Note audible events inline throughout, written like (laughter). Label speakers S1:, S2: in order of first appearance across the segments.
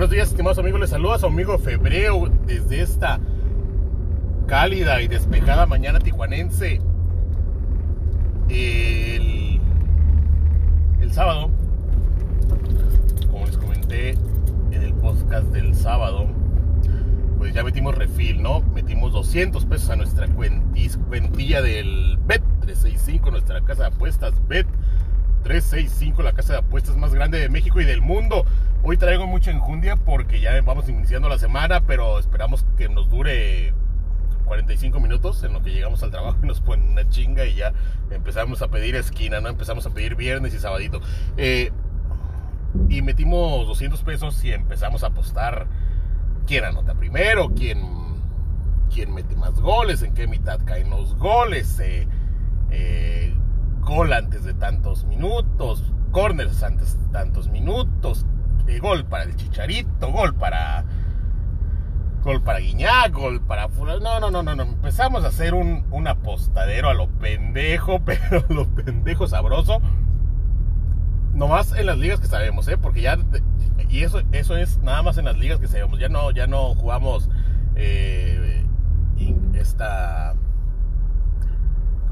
S1: Buenos días, estimados amigos. Les saluda su amigo Febreo desde esta cálida y despejada mañana tijuanense. El, sábado, como les comenté en el podcast del sábado, pues ya metimos refil, ¿no? Metimos 200 pesos a nuestra cuentilla del BET 365, nuestra casa de apuestas BET 365, la casa de apuestas más grande de México y del mundo. Hoy traigo mucha enjundia porque ya vamos iniciando la semana, pero esperamos que nos dure 45 minutos en lo que llegamos al trabajo y nos ponen una chinga y ya empezamos a pedir esquina, ¿no? Empezamos a pedir viernes y sabadito. Eh, y metimos 200 pesos y empezamos a apostar quién anota primero, quién, quién mete más goles, en qué mitad caen los goles. Eh, eh, gol antes de tantos minutos, corners antes de tantos minutos, eh, gol para el Chicharito, gol para gol para Guiñac, gol para no, no, no, no, no, empezamos a hacer un, un apostadero a lo pendejo, (laughs) pero lo pendejo sabroso. Nomás en las ligas que sabemos, ¿eh? Porque ya y eso eso es nada más en las ligas que sabemos. Ya no ya no jugamos eh, esta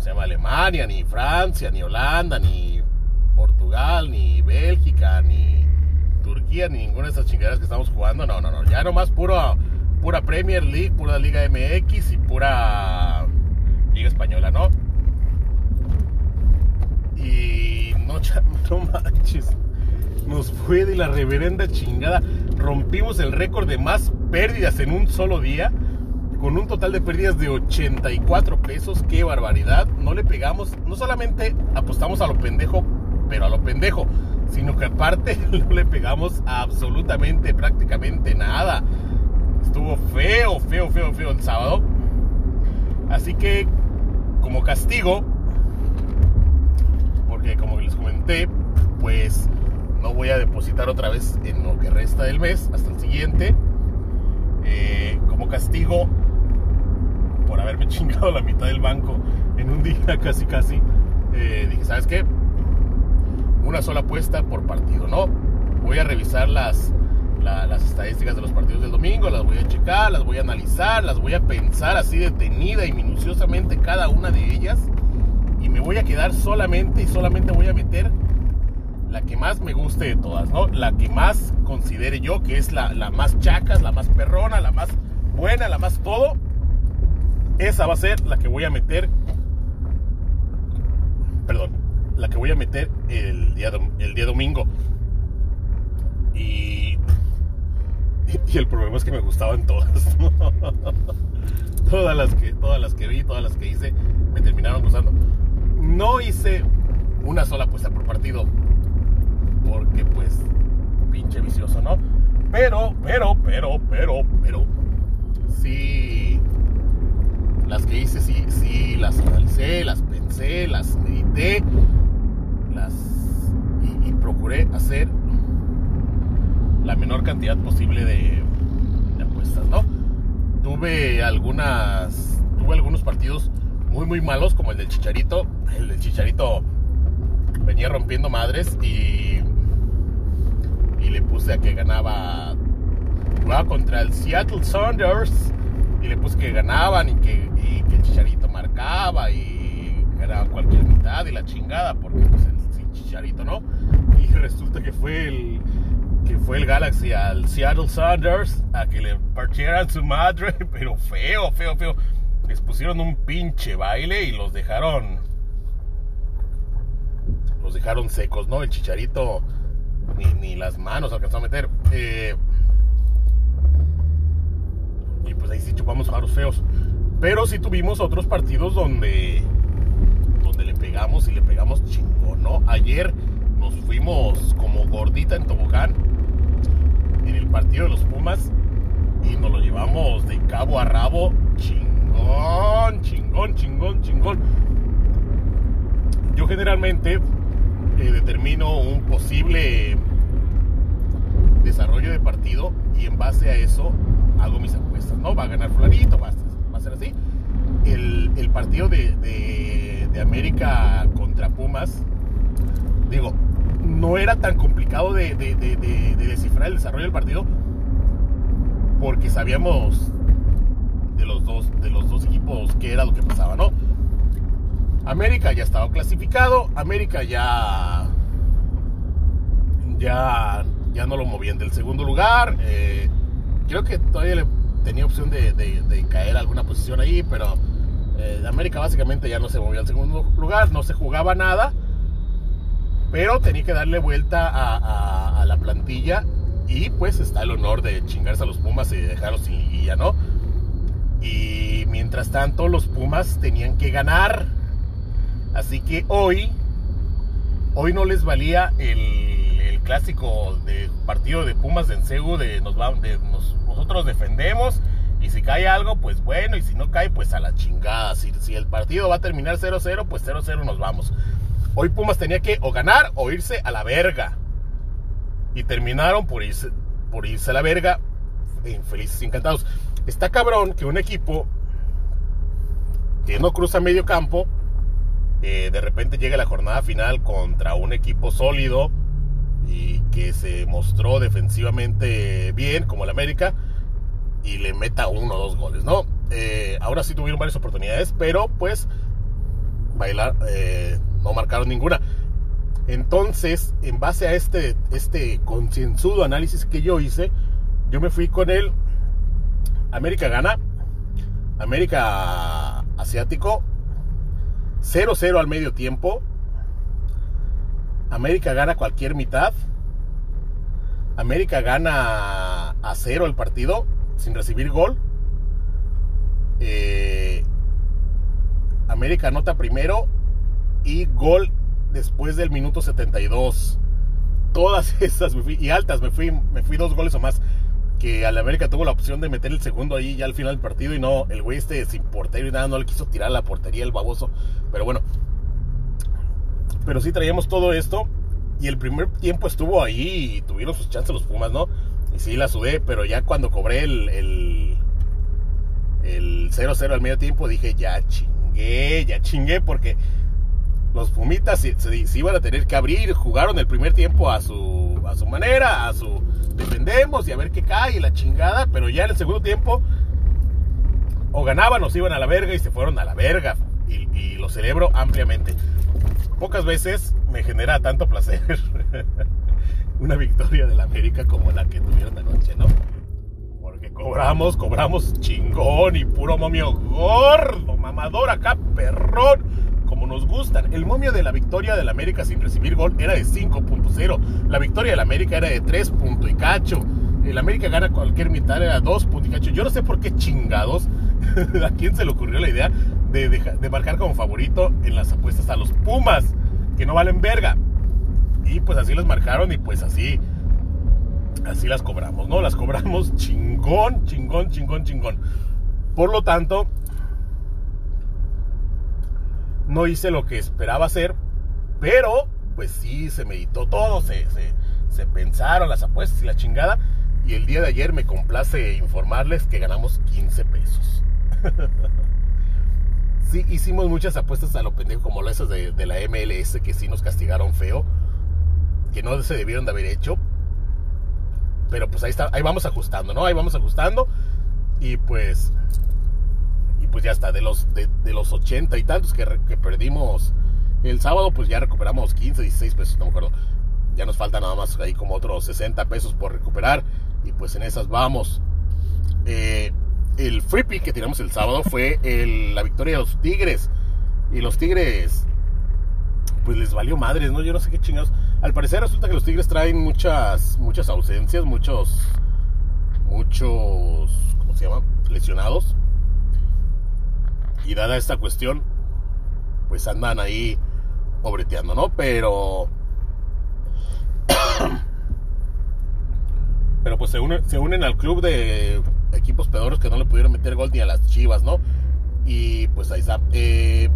S1: se llama Alemania, ni Francia, ni Holanda, ni Portugal, ni Bélgica, ni Turquía, ni ninguna de esas chingaderas que estamos jugando. No, no, no. Ya nomás puro, pura Premier League, pura Liga MX y pura Liga Española, ¿no? Y no, (laughs) no manches. Nos fue de la reverenda chingada. Rompimos el récord de más pérdidas en un solo día con un total de pérdidas de 84 pesos. ¡Qué barbaridad! No le pegamos, no solamente apostamos a lo pendejo, pero a lo pendejo, sino que aparte (laughs) no le pegamos absolutamente, prácticamente nada. Estuvo feo, feo, feo, feo el sábado. Así que, como castigo, porque como les comenté, pues no voy a depositar otra vez en lo que resta del mes hasta el siguiente. Eh, como castigo por haberme (laughs) chingado la mitad del banco en un día (laughs) casi casi, eh, dije, ¿sabes qué? Una sola apuesta por partido, ¿no? Voy a revisar las, las estadísticas de los partidos del domingo, las voy a checar, las voy a analizar, las voy a pensar así detenida y minuciosamente cada una de ellas. Y me voy a quedar solamente y solamente voy a meter la que más me guste de todas, ¿no? La que más considere yo que es la, la más chacas, la más perrona, la más buena, la más todo esa va a ser la que voy a meter. Perdón. La que voy a meter el día, el día domingo. Y, y el problema es que me gustaban todas. (laughs) todas, las que, todas las que vi, todas las que hice, me terminaron gustando. No hice una sola apuesta por partido. Porque pues, pinche vicioso, ¿no? Pero, pero, pero, pero, pero, sí las que hice sí, sí, las analicé, las pensé, las medité, las y, procuré hacer la menor cantidad posible de, apuestas, ¿no? Tuve algunas, tuve algunos partidos muy muy malos como el del Chicharito, el del Chicharito venía rompiendo madres y y le puse a que ganaba jugaba contra el Seattle Sounders y le puse que ganaban y que, el Chicharito marcaba y era cualquier mitad y la chingada, porque pues el Chicharito no. Y (laughs) resulta que fue el que fue el Galaxy al Seattle Sounders a que le partieran su madre, (laughs) pero feo, feo, feo. Les pusieron un pinche baile y los dejaron los dejaron secos, ¿no? El Chicharito ni, las manos alcanzó a meter. Eh, y pues ahí sí chupamos faros feos. Pero sí tuvimos otros partidos donde, pegamos y le pegamos chingón, ¿no? Ayer nos fuimos como gordita en tobogán en el partido de los Pumas y nos lo llevamos de cabo a rabo chingón, chingón, chingón, chingón. Yo generalmente eh, determino un posible desarrollo de partido y en base a eso hago mis apuestas, ¿no? Va a ganar Fulanito, va a, ser así. El, partido de, de, América contra Pumas, digo, no era tan complicado de, descifrar el desarrollo del partido porque sabíamos de los dos, de los dos equipos qué era lo que pasaba, ¿no? América ya estaba clasificado, América ya ya ya no lo movían del segundo lugar. Eh, creo que todavía le tenía opción de, caer a alguna posición ahí, pero eh, América básicamente ya no se movía al segundo lugar, no se jugaba nada, pero tenía que darle vuelta a, la plantilla y pues está el honor de chingarse a los Pumas y dejarlos sin guía, ¿no? Y mientras tanto los Pumas tenían que ganar, así que hoy, hoy no les valía el clásico de partido de Pumas de va, de nosotros defendemos y si cae algo, pues bueno, y si no cae, pues a la chingada. Si, si el partido va a terminar 0-0, pues 0-0 nos vamos. Hoy Pumas tenía que o ganar o irse a la verga. Y terminaron por irse, por irse a la verga, felices y encantados. Está cabrón que un equipo que no cruza medio campo, eh, de repente llega la jornada final contra un equipo sólido, y que se mostró defensivamente bien, como el América, y le meta uno o dos goles, ¿no? Eh, ahora sí tuvieron varias oportunidades, pero pues bailar, eh, no marcaron ninguna. Entonces, en base a este, este concienzudo análisis que yo hice, yo me fui con el América gana, América asiático, 0-0 al medio tiempo, América gana cualquier mitad. América gana a cero el partido sin recibir gol. Eh, América anota primero y gol después del minuto 72. Todas (laughs) esas y altas, me fui, me fui dos goles o más. Que al América tuvo la opción de meter el segundo ahí ya al final del partido y no, el güey este sin portero y nada, no le quiso tirar a la portería el baboso. Pero bueno, pero sí traíamos todo esto. Y el primer tiempo estuvo ahí y tuvieron sus chances los Pumas, ¿no? Sí la sudé, pero ya cuando cobré el, el, el 0-0 al medio tiempo dije, ya chingué, ya chingué, porque los Pumitas se, se, iban a tener que abrir. Jugaron el primer tiempo a su, a su manera, a su defendemos y a ver qué cae la chingada, pero ya en el segundo tiempo o ganaban o se iban a la verga y se fueron a la verga. Y, y lo celebro ampliamente pocas veces me genera tanto placer (laughs) una victoria del América como la que tuvieron anoche, ¿no? Porque cobramos, cobramos chingón y puro momio gordo, mamador acá, perrón, como nos gustan. El momio de la victoria del América sin recibir gol era de 5.0. La victoria del América era de 3. y cacho. El América gana cualquier mitad, era 2 y cacho. Yo no sé por qué chingados. (laughs) ¿A quién se le ocurrió la idea de, marcar como favorito en las apuestas a los Pumas, que no valen verga. Y pues así los marcaron y pues así, así las cobramos, ¿no? Las cobramos (laughs) chingón, chingón, chingón, chingón. Por lo tanto, no hice lo que esperaba hacer, pero pues sí se meditó todo, se, se, se pensaron las apuestas y la chingada. Y el día de ayer me complace informarles que ganamos 15 pesos. (laughs) sí hicimos muchas apuestas a lo pendejo, como esas de, de, la MLS, que sí nos castigaron feo, que no se debieron de haber hecho. Pero pues ahí está, ahí vamos ajustando, ¿no? Ahí vamos ajustando. Y pues. Y pues ya está, de los, de, los 80 y tantos que, que, perdimos el sábado, pues ya recuperamos 15, 16 pesos, no me acuerdo. Ya nos falta nada más ahí como otros 60 pesos por recuperar. Y pues en esas vamos. Eh, el free pick que tiramos el sábado fue la victoria de los Tigres. Y los Tigres, pues les valió madres, ¿no? Yo no sé qué chingados. Al parecer resulta que los Tigres traen muchas, muchas ausencias, muchos, muchos, ¿cómo se llama? Lesionados. Y dada esta cuestión, pues andan ahí pobreteando, ¿no? Pero... (coughs) Pero pues se, se unen al club de equipos pedores que no le pudieron meter gol ni a las chivas, ¿no? Y pues ahí está. Eh,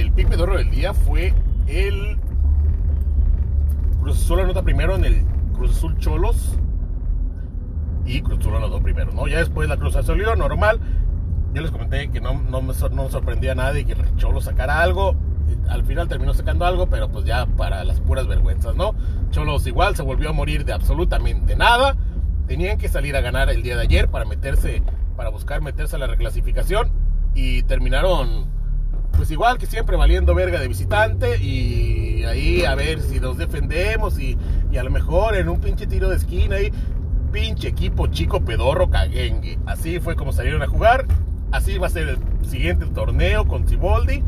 S1: el pipe de oro del día fue el Cruz Azul anota primero en el Cruz Azul Cholos y Cruz Azul anotó primero, ¿no? Ya después la Cruz Azul normal. Yo les comenté que no, no, me, no sorprendía a nadie que el Cholos sacara algo. al final terminó sacando algo, pero pues ya para las puras vergüenzas, ¿no? Cholos igual se volvió a morir de absolutamente nada. Tenían que salir a ganar el día de ayer para meterse, para buscar meterse a la reclasificación y terminaron pues igual que siempre valiendo verga de visitante y ahí a ver si nos defendemos y, y a lo mejor en un pinche tiro de esquina ahí pinche equipo chico pedorro caguengue. Así fue como salieron a jugar. Así va a ser el siguiente torneo con Ciboldi.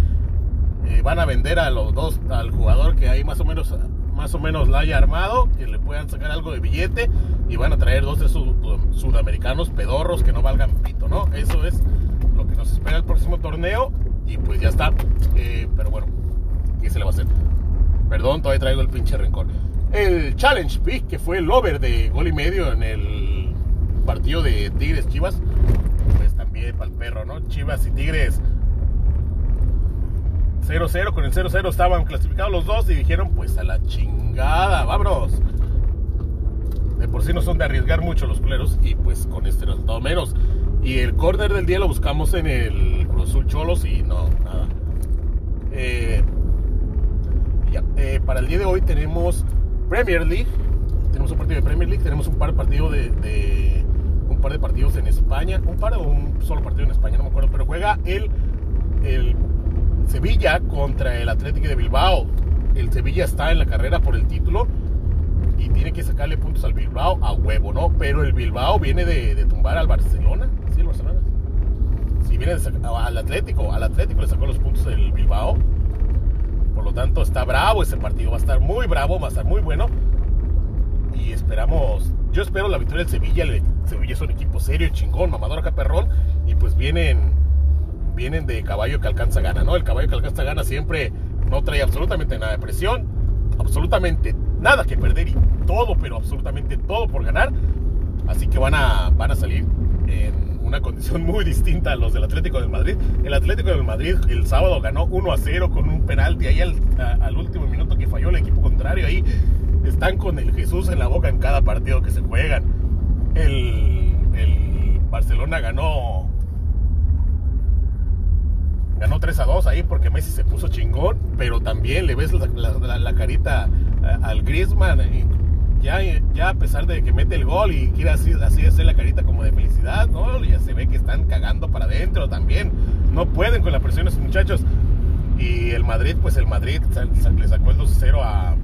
S1: Eh, van a vender a los dos, al jugador que ahí más o menos más o menos la haya armado, que le puedan sacar algo de billete y van a traer dos de sus sudamericanos pedorros que no valgan pito, ¿no? Eso es lo que nos espera el próximo torneo y pues ya está. Eh, pero bueno, ¿qué se le va a hacer? Perdón, todavía traigo el pinche rencor el Challenge Pick, que fue el over de gol y medio en el partido de Tigres Chivas, pues también para el perro, ¿no? Chivas y Tigres 0-0, con el 0-0 estaban clasificados los dos y dijeron, pues a la chingada, vámonos. De por sí no son de arriesgar mucho los culeros y pues con este resultado menos. Y el corner del día lo buscamos en el Cruz Azul Cholos y no, nada. Eh, eh, para el día de hoy tenemos Premier League. Tenemos un partido de Premier League, tenemos un par de partidos de, un par de partidos en España, un par o un solo partido en España, no me acuerdo, pero juega el, el Sevilla contra el Atlético de Bilbao. El Sevilla está en la carrera por el título y tiene que sacarle puntos al Bilbao a huevo, ¿no? Pero el Bilbao viene de, tumbar al Barcelona, sí, el Barcelona. Viene al Atlético, al Atlético le sacó los puntos el Bilbao por lo tanto, está bravo ese partido. Va a estar muy bravo, va a estar muy bueno. Y esperamos. Yo espero la victoria del Sevilla. El Sevilla es un equipo serio, chingón, mamador acá perrón. Y pues vienen. Vienen de caballo que alcanza gana, ¿no? El caballo que alcanza gana siempre no trae absolutamente nada de presión. Absolutamente nada que perder y todo, pero absolutamente todo por ganar. Así que van a, van a salir en una condición muy distinta a los del Atlético de Madrid. El Atlético de Madrid el sábado ganó 1 a 0 con un penalti ahí al, último minuto que falló el equipo contrario. Ahí están con el Jesús en la boca en cada partido que se juegan. El, Barcelona ganó ganó 3 a 2 ahí porque Messi se puso chingón, pero también le ves la, carita al Griezmann ya, a pesar de que mete el gol y quiere así, hacer la carita como de felicidad, ¿no? Ya se ve que están cagando para adentro también. No pueden con la presión esos muchachos. Y el Madrid, pues el Madrid le sacó el 2-0 a,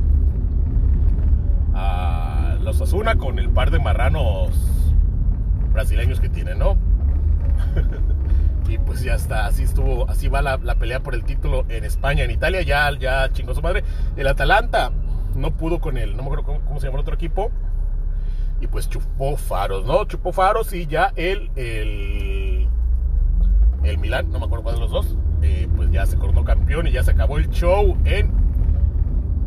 S1: a los Asuna con el par de marranos brasileños que tienen, ¿no? (laughs) y pues ya está, así estuvo, así va la, pelea por el título en España, en Italia ya, ya chingó su madre. El Atalanta no pudo con él, no me acuerdo cómo, se llama el otro equipo. Y pues chupó faros, ¿no? Chupó faros y ya el, el, Milan, no me acuerdo cuál de los dos, eh, pues ya se coronó campeón y ya se acabó el show en,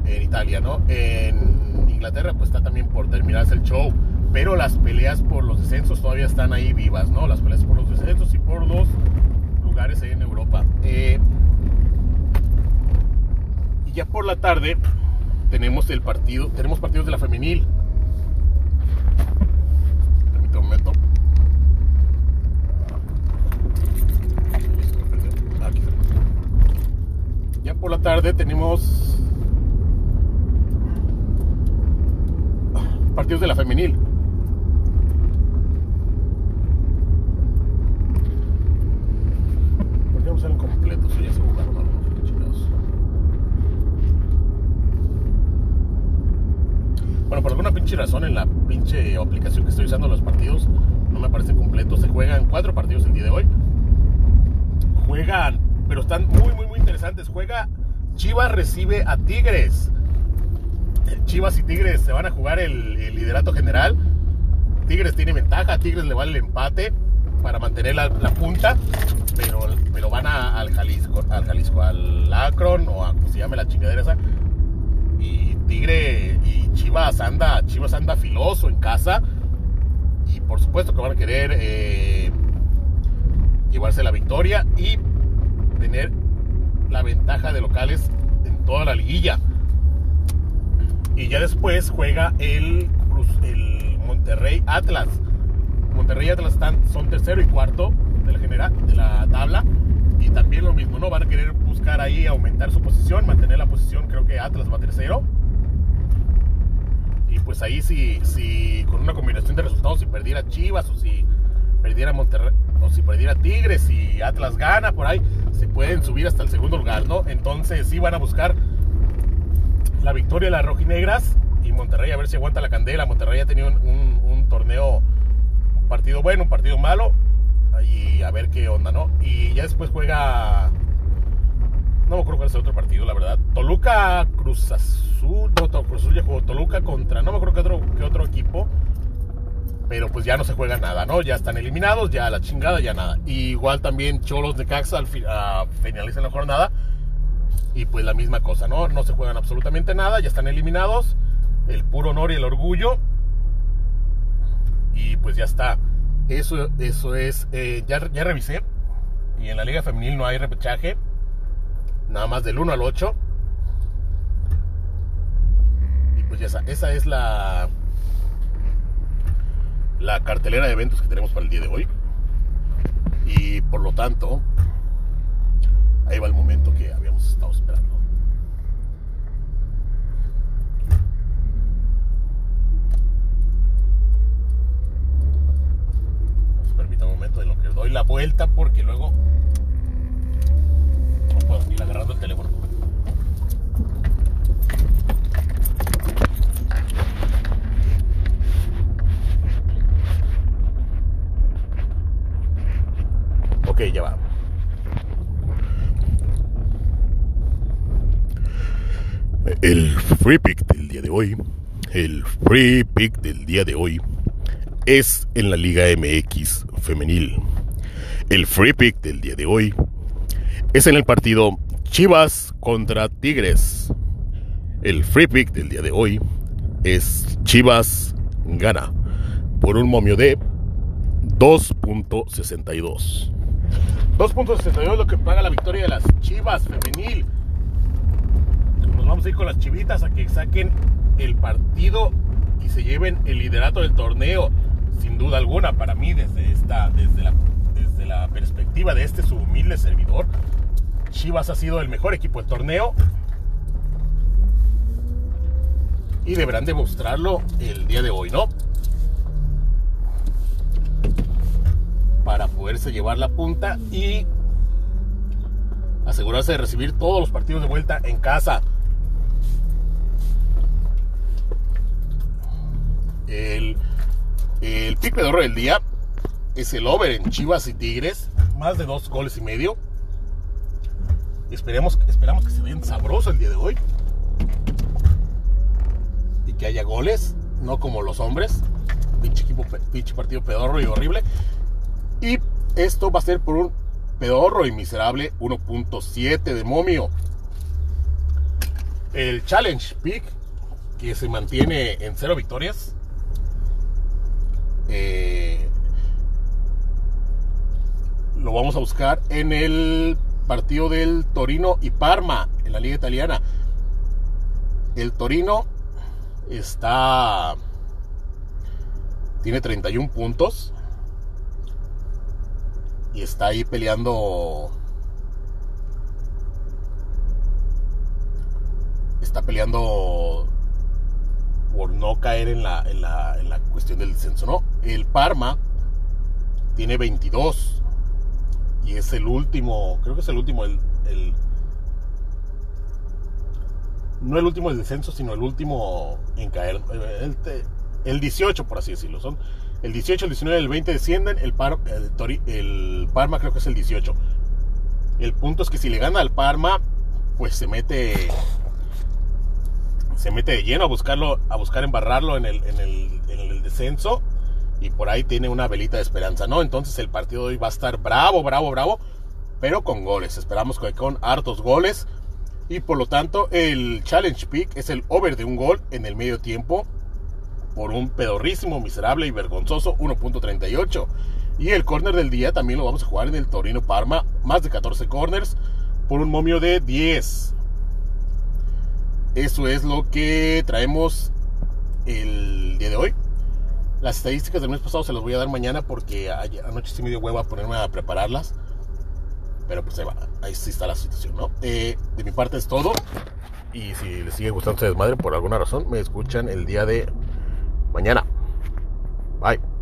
S1: en Italia, ¿no? En Inglaterra pues está también por terminarse el show, pero las peleas por los descensos todavía están ahí vivas, ¿no? Las peleas por los descensos y por los lugares ahí en Europa. Eh, y ya por la tarde tenemos el partido, tenemos partidos de la femenil. Permítame un momento. Ya por la tarde tenemos partidos de la femenil. ¿Por qué no salen completos? Ya se jugaron Bueno, por alguna pinche razón en la pinche aplicación que estoy usando los partidos no me aparecen completos. Se juegan cuatro partidos el día de hoy. Juegan, pero están muy, muy, muy Juega Chivas recibe a Tigres. Chivas y Tigres se van a jugar el, liderato general. Tigres tiene ventaja, Tigres le vale el empate para mantener la, punta, pero, pero van al Jalisco, al Jalisco, al Akron o a se llame la chingadera esa, y Tigre y Chivas anda, Chivas anda filoso en casa y por supuesto que van a querer eh, llevarse la victoria y tener la ventaja de locales en toda la liguilla. Y ya después juega el, el Monterrey Atlas. Monterrey Atlas están, son tercero y cuarto de la general, de la tabla Y también lo mismo, ¿no? Van a querer buscar ahí aumentar su posición, mantener la posición. Creo que Atlas va tercero. Y pues ahí si, si con una combinación de resultados, si perdiera Chivas o si perdiera Monterrey, o si perdiera Tigres y Atlas gana por ahí, se pueden subir hasta el segundo lugar, ¿no? Entonces sí van a buscar la victoria de las rojinegras y Monterrey a ver si aguanta la candela. Monterrey ha tenido un, torneo, un partido bueno, un partido malo, y a ver qué onda, ¿no? Y ya después juega. No me acuerdo cuál es el otro partido, la verdad. Toluca Cruz Azul. No, Cruz Azul ya jugó Toluca contra. No me acuerdo qué otro, qué otro equipo. Pero pues ya no se juega nada, ¿no? Ya están eliminados, ya la chingada, ya nada. Y igual también Cholos de Caxa al finalizan la jornada. Y pues la misma cosa, ¿no? No se juegan absolutamente nada, ya están eliminados. El puro honor y el orgullo. Y pues ya está. Eso, eso es, eh, ya, ya revisé. Y en la Liga Femenil no hay repechaje. Nada más del 1 al 8. Y pues ya está. Esa es la, la cartelera de eventos que tenemos para el día de hoy. Y por lo tanto, ahí va el momento que habíamos estado esperando. de lo que doy la vuelta porque luego no puedo ir agarrando el teléfono. Ok, ya va. El free pick del día de hoy, el free pick del día de hoy es en la Liga MX femenil. El free pick del día de hoy es en el partido Chivas contra Tigres. El free pick del día de hoy es Chivas gana por un momio de 2.62. 2.62 es lo que paga la victoria de las Chivas femenil. Vamos a ir con las chivitas a que saquen el partido y se lleven el liderato del torneo sin duda alguna, para mí, desde, esta, desde, la, desde la perspectiva de este su humilde servidor, Chivas ha sido el mejor equipo del torneo y deberán demostrarlo el día de hoy, ¿no? Para poderse llevar la punta y asegurarse de recibir todos los partidos de vuelta en casa. El el pick pedorro del día es el over en Chivas y Tigres. Más de dos goles y medio. Esperemos, esperamos que se vean sabroso el día de hoy. Y que haya goles, no como los hombres. Pinche equipo, pinche partido pedorro y horrible. Y esto va a ser por un pedorro y miserable 1.7 de momio. El challenge pick que se mantiene en cero victorias eh, lo vamos a buscar en el partido del Torino y Parma en la liga italiana. El Torino está tiene 31 puntos y está ahí peleando está peleando por no caer en la, en la, en la cuestión del descenso, ¿no? El Parma tiene 22 y es el último, creo que es el último, el, no el último del descenso, sino el último en caer, el, el 18 por así decirlo, son el 18, el 19, el 20 descienden, el, Par, el, el Parma creo que es el 18. El punto es que si le gana al Parma, pues se mete se mete de lleno a buscarlo, a buscar embarrarlo en el, en el, en el descenso y por ahí tiene una velita de esperanza, ¿no? Entonces el partido de hoy va a estar bravo, bravo, bravo, pero con goles. Esperamos que con hartos goles y por lo tanto el challenge pick es el over de un gol en el medio tiempo por un pedorrísimo, miserable y vergonzoso 1.38. Y el corner del día también lo vamos a jugar en el Torino Parma, más de 14 corners por un momio de 10. Eso es lo que traemos el día de hoy. Las estadísticas del mes pasado se las voy a dar mañana porque anoche sí me dio hueva a ponerme a prepararlas. Pero pues ahí va, ahí sí está la situación, ¿no? Eh, de mi parte es todo. Y si les sigue gustando este desmadre, por alguna razón, me escuchan el día de mañana. Bye.